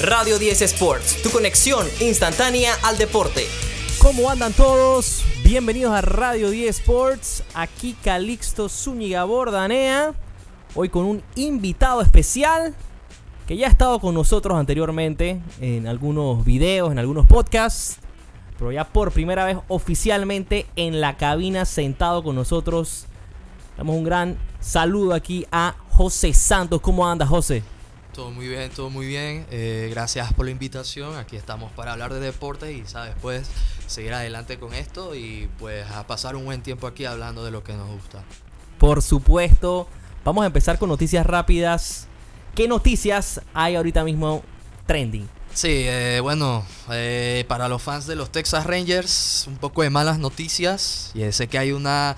Radio 10 Sports, tu conexión instantánea al deporte. ¿Cómo andan todos? Bienvenidos a Radio 10 Sports. Aquí Calixto Zúñiga Bordanea. Hoy con un invitado especial que ya ha estado con nosotros anteriormente en algunos videos, en algunos podcasts. Pero ya por primera vez oficialmente en la cabina sentado con nosotros. Damos un gran saludo aquí a José Santos. ¿Cómo anda José? Todo muy bien, todo muy bien. Eh, gracias por la invitación. Aquí estamos para hablar de deportes y, sabes, pues seguir adelante con esto y pues a pasar un buen tiempo aquí hablando de lo que nos gusta. Por supuesto. Vamos a empezar con noticias rápidas. ¿Qué noticias hay ahorita mismo trending? Sí, eh, bueno, eh, para los fans de los Texas Rangers, un poco de malas noticias. Y sé que hay una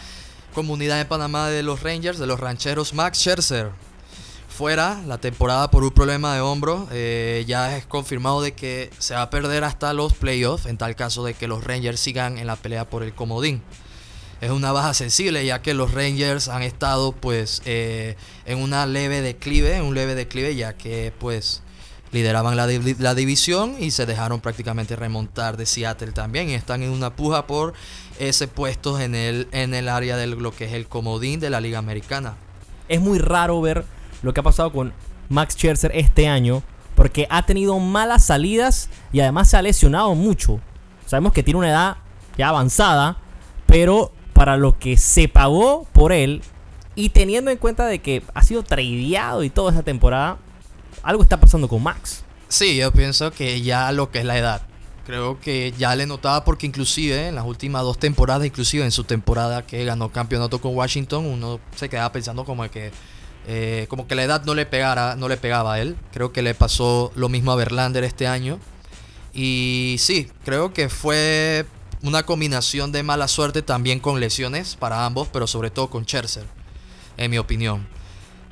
comunidad en Panamá de los Rangers, de los rancheros Max Scherzer fuera la temporada por un problema de hombro. Eh, ya es confirmado de que se va a perder hasta los playoffs en tal caso de que los Rangers sigan en la pelea por el comodín. Es una baja sensible ya que los Rangers han estado pues eh, en una leve declive, un leve declive ya que pues lideraban la, la, división y se dejaron prácticamente remontar de Seattle también y están en una puja por ese puesto en el, en el área de lo que es el comodín de la Liga Americana. Es muy raro ver lo que ha pasado con Max Scherzer este año, porque ha tenido malas salidas y además se ha lesionado mucho. Sabemos que tiene una edad ya avanzada, pero para lo que se pagó por él y teniendo en cuenta de que ha sido tradeado y toda esa temporada, algo está pasando con Max. Sí, yo pienso que ya lo que es la edad. Creo que ya le notaba porque inclusive en las últimas dos temporadas, inclusive en su temporada que ganó campeonato con Washington, uno se quedaba pensando como que eh, como que la edad no le, pegara, no le pegaba a él. Creo que le pasó lo mismo a Verlander este año. Y sí, creo que fue una combinación de mala suerte también con lesiones para ambos, pero sobre todo con Scherzer, en mi opinión.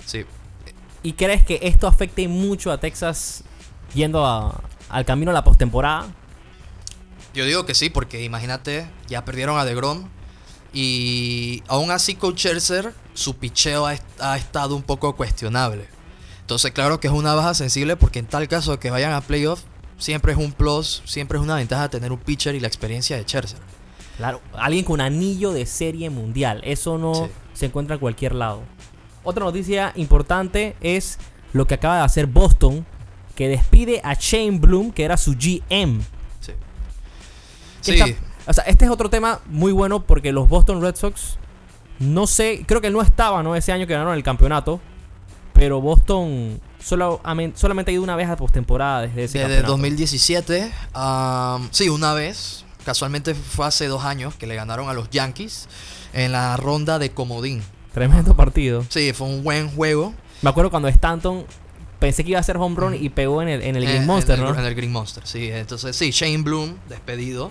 Sí. ¿Y crees que esto afecte mucho a Texas yendo al camino a la postemporada? Yo digo que sí, porque imagínate, ya perdieron a DeGrom, y aún así con Scherzer, su picheo ha, estado un poco cuestionable. Entonces, claro que es una baja sensible porque en tal caso de que vayan a playoff, siempre es un plus, siempre es una ventaja tener un pitcher y la experiencia de Scherzer. Claro, alguien con anillo de serie mundial. Eso no se encuentra en cualquier lado. Otra noticia importante es lo que acaba de hacer Boston, que despide a Shane Bloom, que era su GM. Sí. sí. O sea, este es otro tema muy bueno porque los Boston Red Sox, no sé, creo que él no estaba, ¿no? Ese año que ganaron el campeonato. Pero Boston solo, solamente ha ido una vez a postemporada desde ese Desde 2017, sí, una vez. Casualmente fue hace dos años que le ganaron a los Yankees en la ronda de comodín. Tremendo partido. Sí, fue un buen juego. Me acuerdo cuando Stanton pensé que iba a ser home run y pegó en el, en el Green Monster, ¿no? En el Green Monster, sí. Entonces, sí, Shane Bloom, despedido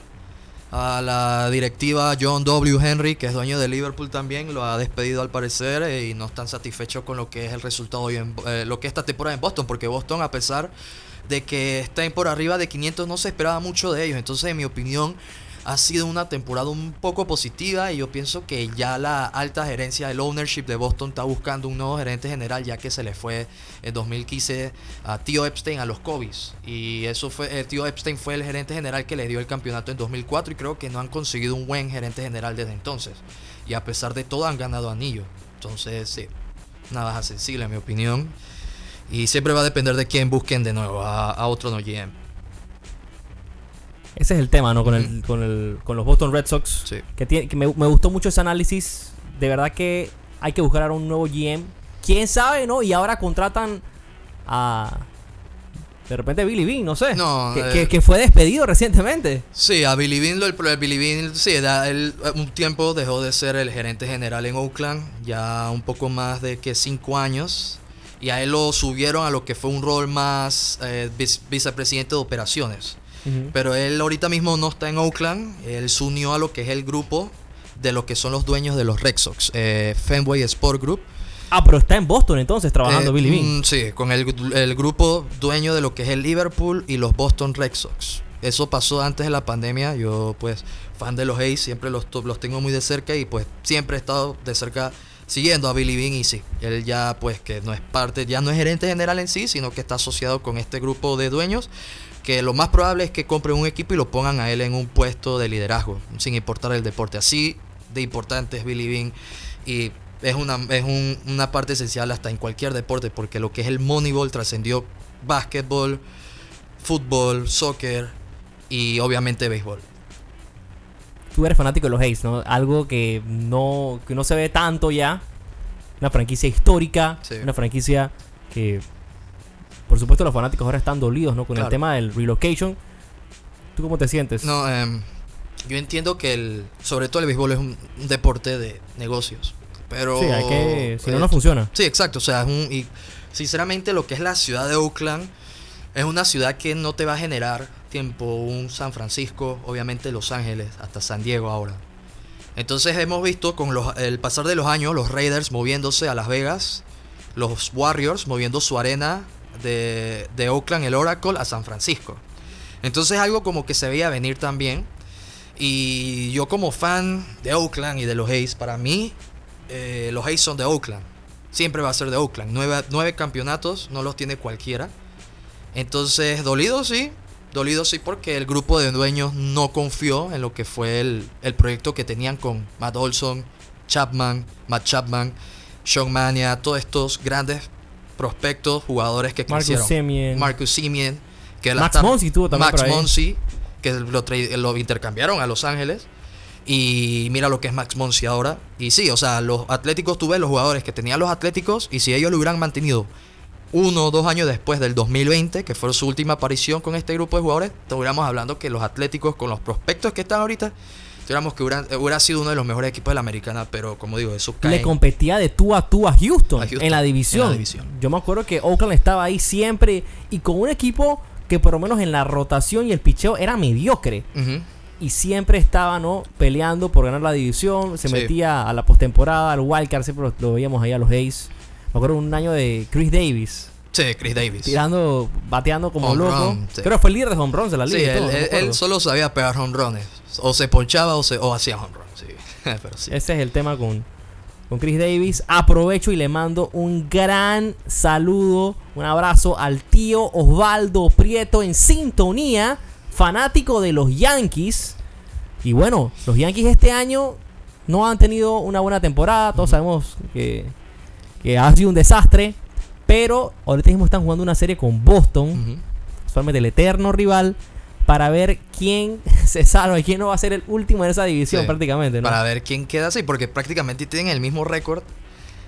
a la directiva John W. Henry, que es dueño de Liverpool también, lo ha despedido al parecer eh, y no están satisfechos con lo que es el resultado hoy en eh, lo que esta temporada en Boston, porque Boston a pesar de que estén por arriba de 500 no se esperaba mucho de ellos. Entonces, en mi opinión, ha sido una temporada un poco positiva y yo pienso que ya la alta gerencia, el ownership de Boston está buscando un nuevo gerente general ya que se le fue en 2015 a Tío Epstein a los Cobis y eso fue, el Tío Epstein fue el gerente general que le dio el campeonato en 2004 y creo que no han conseguido un buen gerente general desde entonces y a pesar de todo han ganado anillo. Entonces, sí, una baja sensible en mi opinión. Y siempre va a depender de quién busquen de nuevo a, a otro no GM. Ese es el tema, ¿no? Con, el, con, el, con los Boston Red Sox. Sí. Que, tiene, que me, gustó mucho ese análisis. De verdad que hay que buscar ahora un nuevo GM. ¿Quién sabe, no? Y ahora contratan a... De repente Billy Bean, no sé. No, que, eh, que, fue despedido recientemente. Sí, a Billy Bean, el, Billy Bean, sí, él, un tiempo dejó de ser el gerente general en Oakland, ya un poco más de que cinco años. Y a él lo subieron a lo que fue un rol más eh, vicepresidente de operaciones. Pero él ahorita mismo no está en Oakland. Él se unió a lo que es el grupo de lo que son los dueños de los Red Sox, eh, Fenway Sport Group. Ah, pero está en Boston entonces trabajando eh, Billy Bean. Mm, sí, con el, grupo dueño de lo que es el Liverpool y los Boston Red Sox. Eso pasó antes de la pandemia. Yo, pues, fan de los A's, siempre los, los tengo muy de cerca y, pues, siempre he estado de cerca siguiendo a Billy Bean y sí, él ya pues que no es parte, ya no es gerente general en sí, sino que está asociado con este grupo de dueños que lo más probable es que compren un equipo y lo pongan a él en un puesto de liderazgo, sin importar el deporte. Así de importante es Billy Bean y es una, es un- una parte esencial hasta en cualquier deporte, porque lo que es el Moneyball trascendió básquetbol, fútbol, soccer y obviamente béisbol. Tú eres fanático de los A's, ¿no? Algo que no, que no se ve tanto ya. Una franquicia histórica, Sí. una franquicia que, por supuesto, los fanáticos ahora están dolidos, ¿no? Con el tema del relocation. ¿Tú cómo te sientes? No, em, yo entiendo que el, sobre todo el béisbol es un, un deporte de negocios, pero sí, hay que. Si no, eh, no funciona. Sí, exacto. O sea, es un, y sinceramente lo que es la ciudad de Oakland es una ciudad que no te va a generar tiempo un San Francisco, obviamente Los Ángeles, hasta San Diego ahora. Entonces hemos visto con los- el pasar de los años los Raiders moviéndose a Las Vegas, los Warriors moviendo su arena de, Oakland, el Oracle, a San Francisco. Entonces algo como que se veía venir también. Y yo como fan de Oakland y de los A's, para mí eh, los A's son de Oakland. Siempre va a ser de Oakland. Nueve, nueve campeonatos, no los tiene cualquiera. Entonces, dolido sí. Dolido sí porque el grupo de dueños no confió en lo que fue el, el proyecto que tenían con Matt Olson, Chapman, Matt Chapman, Sean Mania, todos estos grandes prospectos, jugadores que Marcus. Semien. Marcus Simeon. Que Max Muncy tuvo también Max. Muncy, que lo, lo intercambiaron a Los Ángeles. Y mira lo que es Max Muncy ahora. Y sí, o sea, los Atléticos, tú ves los jugadores que tenían los Atléticos. Y si ellos lo hubieran mantenido uno o dos años después del 2020, que fue su última aparición con este grupo de jugadores, estuviéramos hablando que los Atléticos, con los prospectos que están ahorita, tuviéramos que hubiera sido uno de los mejores equipos de la americana. Pero como digo, eso cae. Le competía de tú a tú a Houston, A Houston, en la división. en la división. Yo me acuerdo que Oakland estaba ahí siempre y con un equipo que por lo menos en la rotación y el picheo era mediocre. Y siempre estaba, ¿no? Peleando por ganar la división. Se Sí. metía a la postemporada, al wildcard, siempre lo, lo veíamos ahí a los A's. Me acuerdo un año de Chris Davis. Sí, Chris Davis. Tirando, bateando como Home loco. run, sí. Que fue el líder de home runs de la Sí, liga. y él, todo, él solo sabía pegar home runs. O se ponchaba o, se, o hacía home runs. Sí. Pero sí. Ese es el tema con, con Chris Davis. Aprovecho y le mando un gran saludo, un abrazo al tío Osvaldo Prieto en sintonía, fanático de los Yankees. Y bueno, los Yankees este año no han tenido una buena temporada. Todos sabemos que, que ha sido un desastre. Pero ahorita mismo están jugando una serie con Boston, Ujú. usualmente el eterno rival, para ver quién se salva y quién no va a ser el último en esa división Sí, prácticamente. ¿no? Para ver quién queda así, porque prácticamente tienen el mismo récord.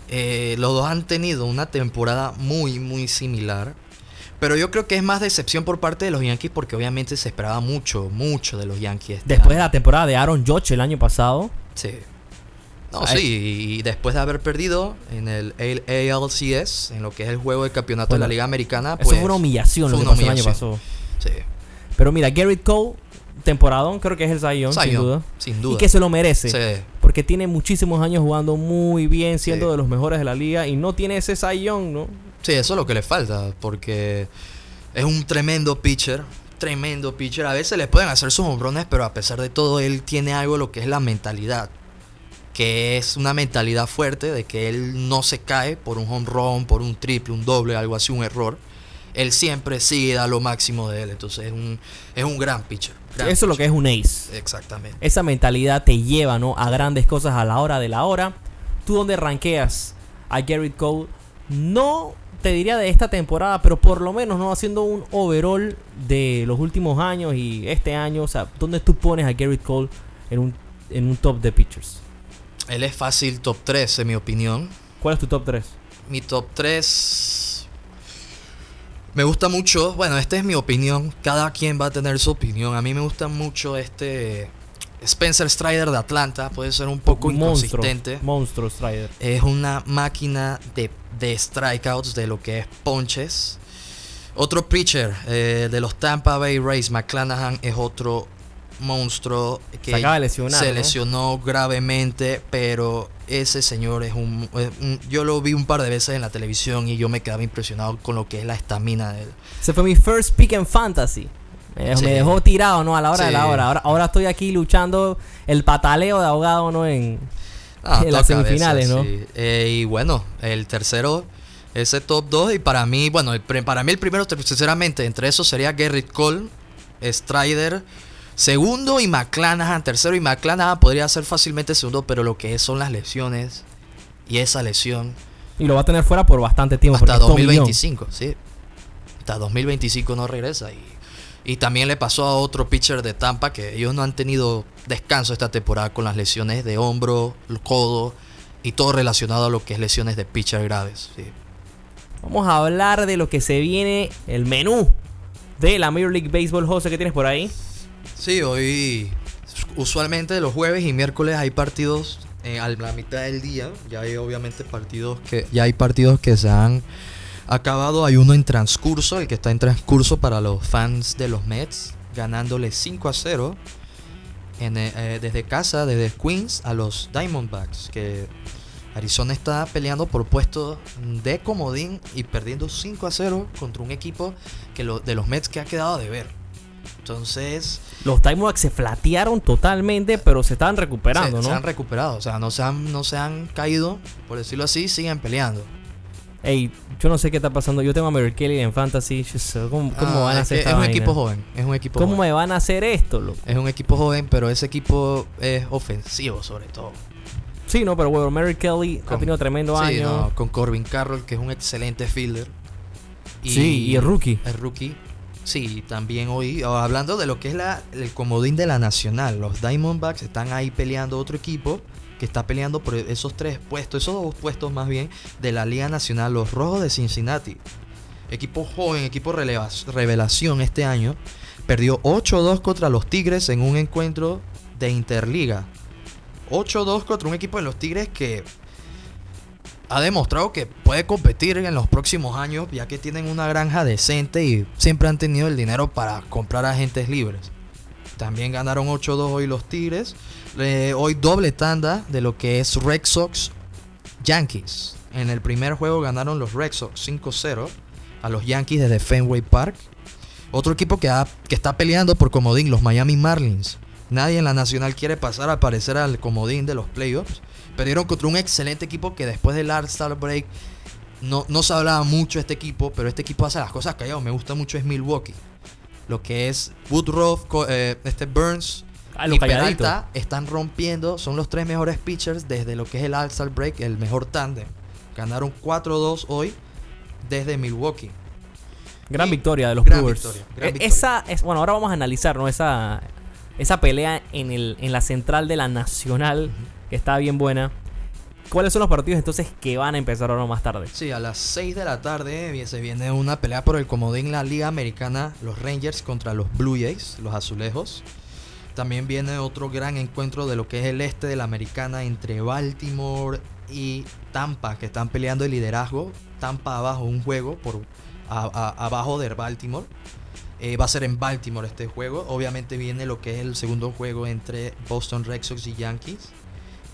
Eh, los dos han tenido una temporada muy, muy similar. Pero yo creo que es más decepción por parte de los Yankees porque obviamente se esperaba mucho, mucho de los Yankees. este Después de la temporada de Aaron Judge el año pasado. Sí. No, Ay. sí, y después de haber perdido en el ALCS, en lo que es el juego de campeonato de la Liga Americana, Eso pues, fue una humillación lo fue que una pasó el año pasado. Sí. Pero mira, Garrett Cole, temporadón, creo que es el Young, sin Zion, duda. Sin duda. Y que se lo merece. Sí. Porque tiene muchísimos años jugando muy bien, siendo Sí. de los mejores de la liga. Y no tiene ese Young, ¿no? Sí, eso es lo que le falta, porque es un tremendo pitcher, tremendo pitcher. A veces le pueden hacer sus hombrones, pero a pesar de todo, él tiene algo lo que es la mentalidad, que es una mentalidad fuerte de que él no se cae por un home run, por un triple, un doble, algo así, un error. Él siempre sigue a lo máximo de él, entonces es un, es un gran pitcher. gran Eso es lo que es un ace. Exactamente. Esa mentalidad te lleva, ¿no? A grandes cosas a la hora de la hora. ¿Tú dónde ranqueas a Garrett Cole? No te diría de esta temporada, pero por lo menos, ¿no? Haciendo un overall de los últimos años y este año. O sea, ¿dónde tú pones a Garrett Cole en un, en un top de pitchers? Él es fácil top 3, en mi opinión. ¿Cuál es tu top 3? Mi top 3. Me gusta mucho. Bueno, esta es mi opinión. Cada quien va a tener su opinión. A mí me gusta mucho este. Spencer Strider de Atlanta. Puede ser un poco monstruo, inconsistente. monstruo Strider. Es una máquina de, de strikeouts, de lo que es ponches. Otro pitcher eh, de los Tampa Bay Rays, McClanahan, es otro monstruo que Se acaba de lesionar, se ¿no? lesionó gravemente, pero ese señor es un, es un- Yo lo vi un par de veces en la televisión y yo me quedaba impresionado con lo que es la estamina de él. Ese fue mi first pick en fantasy. Me, Sí. me dejó tirado, ¿no? A la hora de la hora. Ahora, ahora estoy aquí luchando el pataleo de ahogado, ¿no? En, Ah, en las semifinales, ¿no? sí. Eh, y bueno, el tercero, ese top 2. Y para mí, bueno, el para mí el primero, sinceramente, entre esos sería Garrett Cole, Strider, segundo y McClanahan, tercero y McClanahan podría ser fácilmente segundo, pero lo que es son las lesiones y esa lesión Y lo va a tener fuera por bastante tiempo. hasta porque es Tommy John. 2025, sí. Hasta 2025 no regresa y, y también le pasó a otro pitcher de Tampa que ellos no han tenido descanso esta temporada con las lesiones de hombro, codo y todo relacionado a lo que es lesiones de pitcher graves. sí. Vamos a hablar de lo que se viene, el menú de la Major League Baseball. José, ¿qué tienes por ahí? Sí, hoy usualmente los jueves y miércoles hay partidos eh, a la mitad del día. Ya hay obviamente partidos que ya hay partidos que se han acabado. Hay uno en transcurso, el que está en transcurso para los fans de los Mets, ganándole 5 a 0 en, eh, eh, desde casa, desde Queens a los Diamondbacks, que Arizona está peleando por puesto de comodín y perdiendo 5 a 0 contra un equipo que lo- de los Mets que ha quedado de ver. Entonces, Los Diamondbacks se flatearon totalmente, pero se estaban recuperando, se, se ¿no? han recuperado, o sea, no se han, no se han caído, por decirlo así, siguen peleando. Ey, yo no sé qué está pasando. Yo tengo a Mary Kelly en Fantasy. ¿Cómo, cómo Ah, van a es, hacer esta es un vaina? equipo joven, es un equipo ¿Cómo joven. me van a hacer esto, loco? Es un equipo joven, pero ese equipo es ofensivo sobre todo. Sí, no, pero bueno, Mary Kelly ha Con- tenido tremendo Sí, año. no, con Corbin Carroll, que es un excelente fielder. Sí, y es rookie. Es rookie. Sí, también hoy, hablando de lo que es la, el comodín de la nacional, los Diamondbacks están ahí peleando otro equipo que está peleando por esos tres puestos, esos dos puestos más bien de la Liga Nacional, los Rojos de Cincinnati. Equipo joven, equipo revelación este año. Perdió 8-2 contra los Tigres en un encuentro de Interliga. 8-2 contra un equipo de los Tigres que ha demostrado que puede competir en los próximos años, ya que tienen una granja decente y siempre han tenido el dinero para comprar agentes libres. También ganaron 8-2 hoy los Tigres. Eh, hoy doble tanda de lo que es Red Sox Yankees. En el primer juego ganaron los Red Sox 5-0 a los Yankees desde Fenway Park. Otro equipo que, que está peleando por comodín, los Miami Marlins. Nadie en la nacional quiere pasar al parecer al comodín de los playoffs. Perdieron contra un excelente equipo que después del All-Star Break no, no se hablaba mucho de este equipo, pero este equipo hace las cosas callado. Me gusta mucho es Milwaukee. Lo que es Woodruff, eh, este Burns Ah, y calladito. Peralta están rompiendo. Son los tres mejores pitchers desde lo que es el All-Star Break, el mejor tándem. Ganaron 4-2 hoy desde Milwaukee. Gran Y- victoria de los gran Brewers. victoria, gran Eh, victoria. Esa es, bueno, ahora vamos a analizar, ¿no? Esa, esa pelea en, el, en la central de la Nacional, que está bien buena. ¿Cuáles son los partidos entonces que van a empezar ahora más tarde? Sí, a las 6 de la tarde se viene una pelea por el comodín en la Liga Americana, los Rangers contra los Blue Jays, los azulejos. También viene otro gran encuentro de lo que es el este de la Americana entre Baltimore y Tampa, que están peleando el liderazgo. Tampa abajo un juego por a- a- abajo de Baltimore. Eh, va a ser en Baltimore este juego. Obviamente viene lo que es el segundo juego entre Boston Red Sox y Yankees.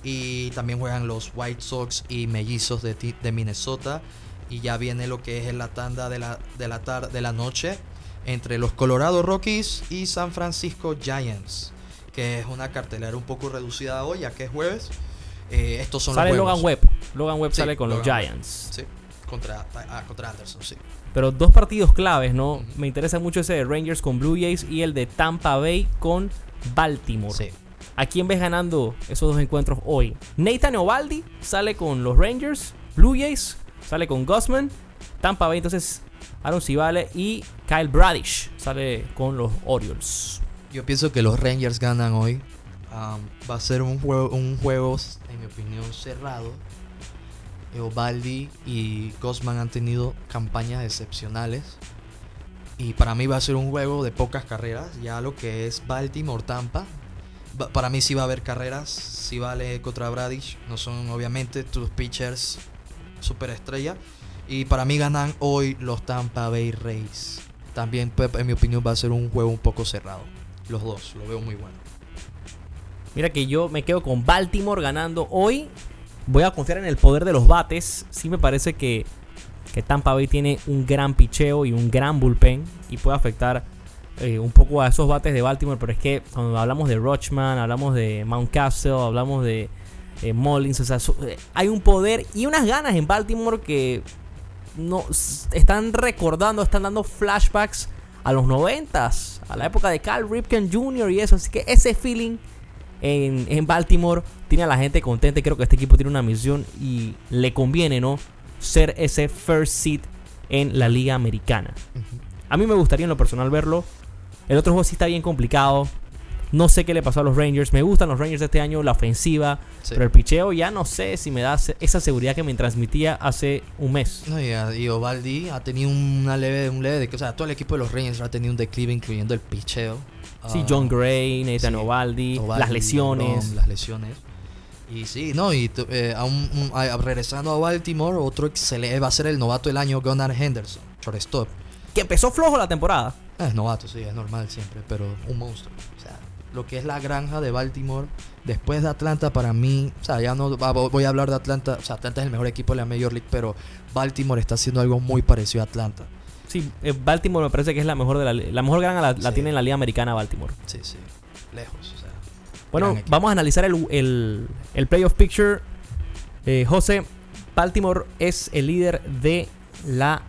Y también juegan los White Sox y Mellizos de, de Minnesota. Y ya viene lo que es la tanda de la, de la, de la noche entre los Colorado Rockies y San Francisco Giants. Que es una cartelera un poco reducida hoy, ya que es jueves. Eh, estos son sale los Logan. Webb. Logan Webb Sí, sale con los Webb. Giants. Sí, contra, ah, contra Anderson, sí. Pero dos partidos claves, ¿no? Me interesa mucho ese de Rangers con Blue Jays y el de Tampa Bay con Baltimore. Sí. ¿A quién ves ganando esos dos encuentros hoy? Nathan Ovaldi sale con los Rangers, Blue Jays sale con Gosman, Tampa Bay entonces Aaron Civale y Kyle Bradish sale con los Orioles. Yo pienso que los Rangers ganan hoy. Am, va a ser un juego, un juego, en mi opinión, cerrado. Eovaldi y Gosman han tenido campañas excepcionales. Y para mí va a ser un juego de pocas carreras. Ya lo que es Baltimore Tampa. Para mí sí va a haber carreras. Si vale contra Bradish. No son obviamente tus pitchers superestrella. Y para mí ganan hoy los Tampa Bay Rays. También, pues, en mi opinión, va a ser un juego un poco cerrado. Los dos, lo veo muy bueno. Mira que yo me quedo con Baltimore ganando hoy. Voy a confiar en el poder de los bates. Sí me parece que, que Tampa Bay tiene un gran picheo y un gran bullpen y puede afectar eh, un poco a esos bates de Baltimore. Pero es que cuando hablamos de Rochman, hablamos de Mountcastle, hablamos de, eh, Mullins. Eh, hay un poder y unas ganas en Baltimore que no están recordando, están dando flashbacks a los noventas, a la época de Cal Ripken Jr. y eso. Así que ese feeling en, en Baltimore tiene a la gente contenta. Creo que este equipo tiene una misión y le conviene, ¿no? Ser ese first seed en la liga americana. A mí me gustaría en lo personal verlo. El otro juego sí está bien complicado. No sé qué le pasó a los Rangers. Me gustan los Rangers de este año, la ofensiva. Sí. Pero el picheo ya no sé si me da esa seguridad que me transmitía hace un mes. No, y, a- y Ovaldi ha tenido una leve, un leve de o sea, todo el equipo de los Rangers ha tenido un declive, incluyendo el picheo. Sí, Ah, John Gray, Nathan sí, Ovaldi, Ovaldi, las lesiones. Las lesiones. Y sí, no, y eh, a un- un- a- regresando a Baltimore, otro excelente va a ser el novato del año, Gunnar Henderson, shortstop. Que empezó flojo la temporada. Es novato, sí, es normal siempre, pero un monstruo. O sea, lo que es la granja de Baltimore, después de Atlanta, para mí, o sea, ya no voy a hablar de Atlanta, o sea, Atlanta es el mejor equipo de la Major League, pero Baltimore está haciendo algo muy parecido a Atlanta. Sí, eh, Baltimore me parece que es la mejor de la, la mejor granja la, la tiene en la liga americana Baltimore. Sí, sí, lejos, o sea. Bueno, vamos a analizar el, el, el playoff picture. Eh, José, Baltimore es el líder de la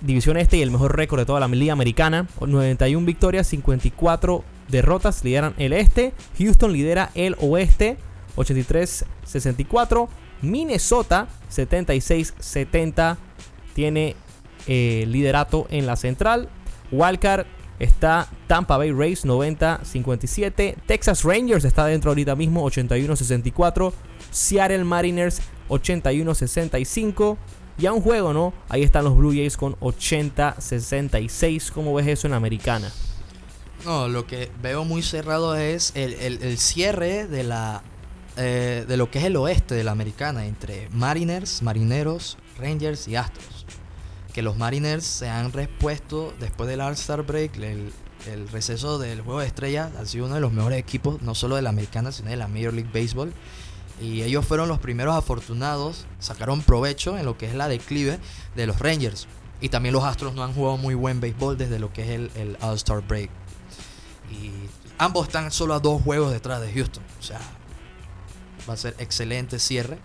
división este y el mejor récord de toda la liga americana. Con 91 victorias, 54 derrotas, lideran el este. Houston lidera el oeste, 83-64. Minnesota, 76-70, tiene eh, liderato en la central. Wildcard está Tampa Bay Rays 90-57. Texas Rangers está dentro ahorita mismo 81-64. Seattle Mariners 81-65. Y a un juego, ¿no? Ahí están los Blue Jays con 80-66. ¿Cómo ves eso en americana? No, lo que veo muy cerrado es el cierre de la eh, de lo que es el oeste de la americana entre Mariners, Marineros, Rangers y Astros. Que los Mariners se han repuesto después del All-Star Break, el, el receso del juego de estrellas, han sido uno de los mejores equipos, no solo de la americana, sino de la Major League Baseball. Y ellos fueron los primeros afortunados, sacaron provecho en lo que es la declive de los Rangers. Y también los Astros no han jugado muy buen béisbol desde lo que es el, el All-Star Break. Y ambos están solo a dos juegos detrás de Houston. O sea, va a ser excelente cierre.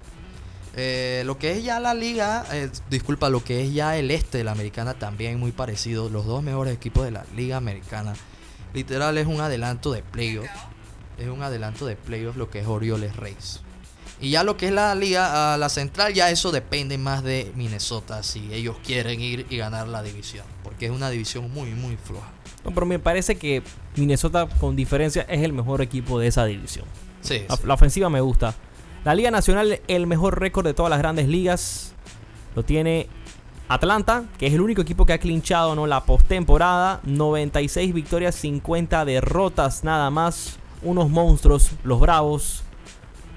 Eh, lo que es ya la liga, eh, disculpa, lo que es ya el este de la americana también muy parecido. Los dos mejores equipos de la liga americana. Literal es un adelanto de playoff. Es un adelanto de playoff lo que es Orioles Reyes. Y ya lo que es la liga, la central, ya eso depende más de Minnesota si ellos quieren ir y ganar la división. Porque es una división muy, muy floja. No, pero me parece que Minnesota, con diferencia, es el mejor equipo de esa división. Sí, La, sí. la ofensiva me gusta. La Liga Nacional, el mejor récord de todas las grandes ligas, lo tiene Atlanta, que es el único equipo que ha clinchado ¿no? la postemporada. 96 victorias, 50 derrotas nada más. Unos monstruos, los Bravos.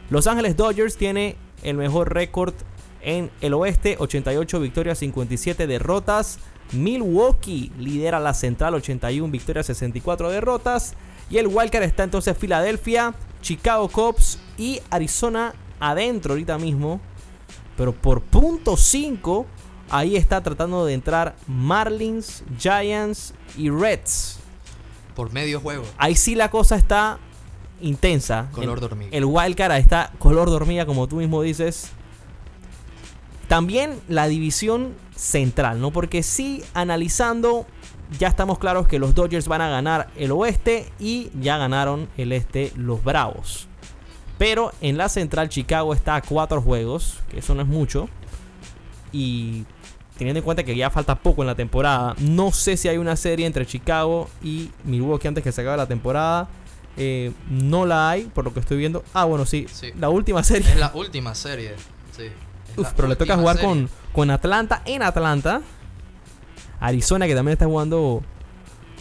Los Ángeles Dodgers tiene el mejor récord en el oeste. 88 victorias, 57 derrotas. Milwaukee lidera la central, 81 victorias, 64 derrotas. Y el wildcard está entonces Filadelfia, Chicago Cubs y Arizona adentro ahorita mismo. Pero por punto 5, ahí está tratando de entrar Marlins, Giants y Reds. Por medio juego. Ahí sí la cosa está intensa. Color hormiga. El wildcard está color de hormiga, como tú mismo dices. También la división central, ¿no? Porque sí, analizando, ya estamos claros que los Dodgers van a ganar el oeste y ya ganaron el este los Bravos. Pero en la central Chicago está a cuatro juegos, que eso no es mucho. Y teniendo en cuenta que ya falta poco en la temporada, no sé si hay una serie entre Chicago y Milwaukee antes que se acabe la temporada. Eh, no la hay, por lo que estoy viendo. Ah, bueno, sí. Sí. La última serie. Es la última serie. Sí. Uf, pero le toca jugar serie. con, con Atlanta en Atlanta. Arizona, que también está jugando.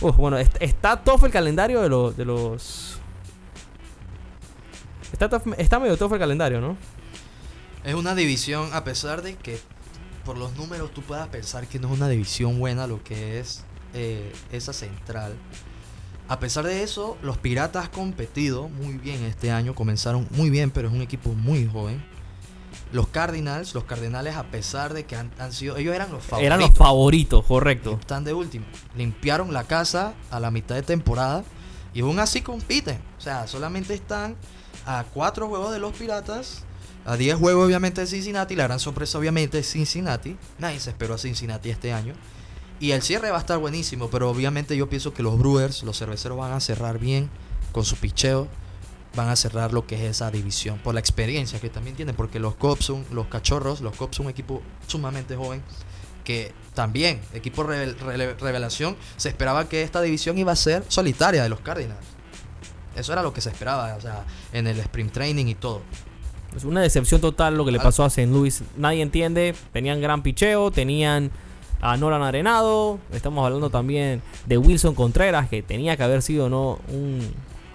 Uf, bueno, est- está tough el calendario de, los de los. Está, tough- está medio tough el calendario, ¿no? Es una división, a pesar de que por los números tú puedas pensar que no es una división buena lo que es eh, esa central. A pesar de eso, los Piratas han competido muy bien este año. Comenzaron muy bien, pero es un equipo muy joven. Los Cardinals, los Cardenales, a pesar de que han, han sido. Ellos eran los favoritos. Eran los favoritos, correcto. Están de último. Limpiaron la casa a la mitad de temporada y aún así compiten. O sea, solamente están a cuatro juegos de los Piratas A 10 juegos obviamente de Cincinnati, la gran sorpresa obviamente es Cincinnati. Nadie se esperó a Cincinnati este año. Y el cierre va a estar buenísimo, pero obviamente yo pienso que los Brewers, los cerveceros van a cerrar bien con su picheo. Van a cerrar lo que es esa división por la experiencia que también tienen, porque los Cubs son, los cachorros, los Cubs son un equipo sumamente joven que también, equipo revelación, se esperaba que esta división iba a ser solitaria de los Cardinals. Eso era lo que se esperaba, o sea, en el sprint training y todo. Es una decepción total lo que le pasó a St. Louis. Nadie entiende. Tenían gran picheo, tenían a Nolan Arenado. Estamos hablando también de Wilson Contreras, que tenía que haber sido no un,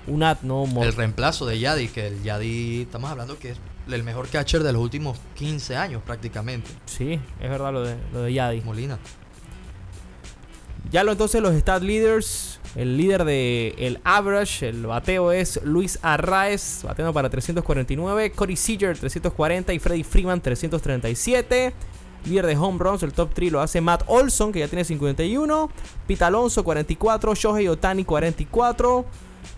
un ad no El reemplazo de Yadi, que el Yadi, estamos hablando que es el mejor catcher de los últimos 15 años prácticamente. Sí, es verdad lo de, lo de Yadi. Molina. Ya lo entonces los stat leaders. El líder de el average, el bateo es Luis Arraez, bateando para 349. Cody Seager 340 y Freddy Freeman 337. Líder de home runs, el top 3 lo hace Matt Olson, que ya tiene 51. Pete Alonso 44. Shohei Otani 44.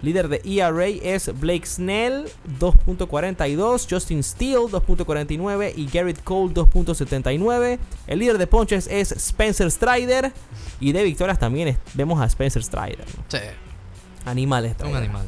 Líder de ERA es Blake Snell 2.42, Justin Steele 2.49 y Garrett Cole 2.79. El líder de ponches es Spencer Strider y de victorias también es- vemos a Spencer Strider. ¿no? Sí, Animales. un animal.